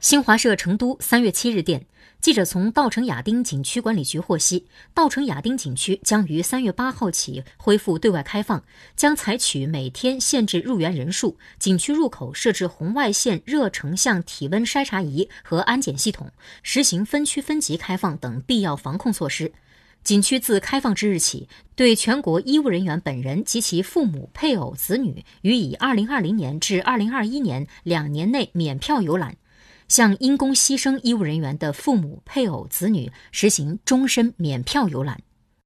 新华社成都三月七日电，记者从稻城亚丁景区管理局获悉，稻城亚丁景区将于三月八号起恢复对外开放，将采取每天限制入园人数、景区入口设置红外线热成像体温筛查仪和安检系统，实行分区分级开放等必要防控措施。景区自开放之日起，对全国医务人员本人及其父母、配偶、子女予以二零二零年至二零二一年两年内免票游览。向因公牺牲医务人员的父母、配偶、子女实行终身免票游览。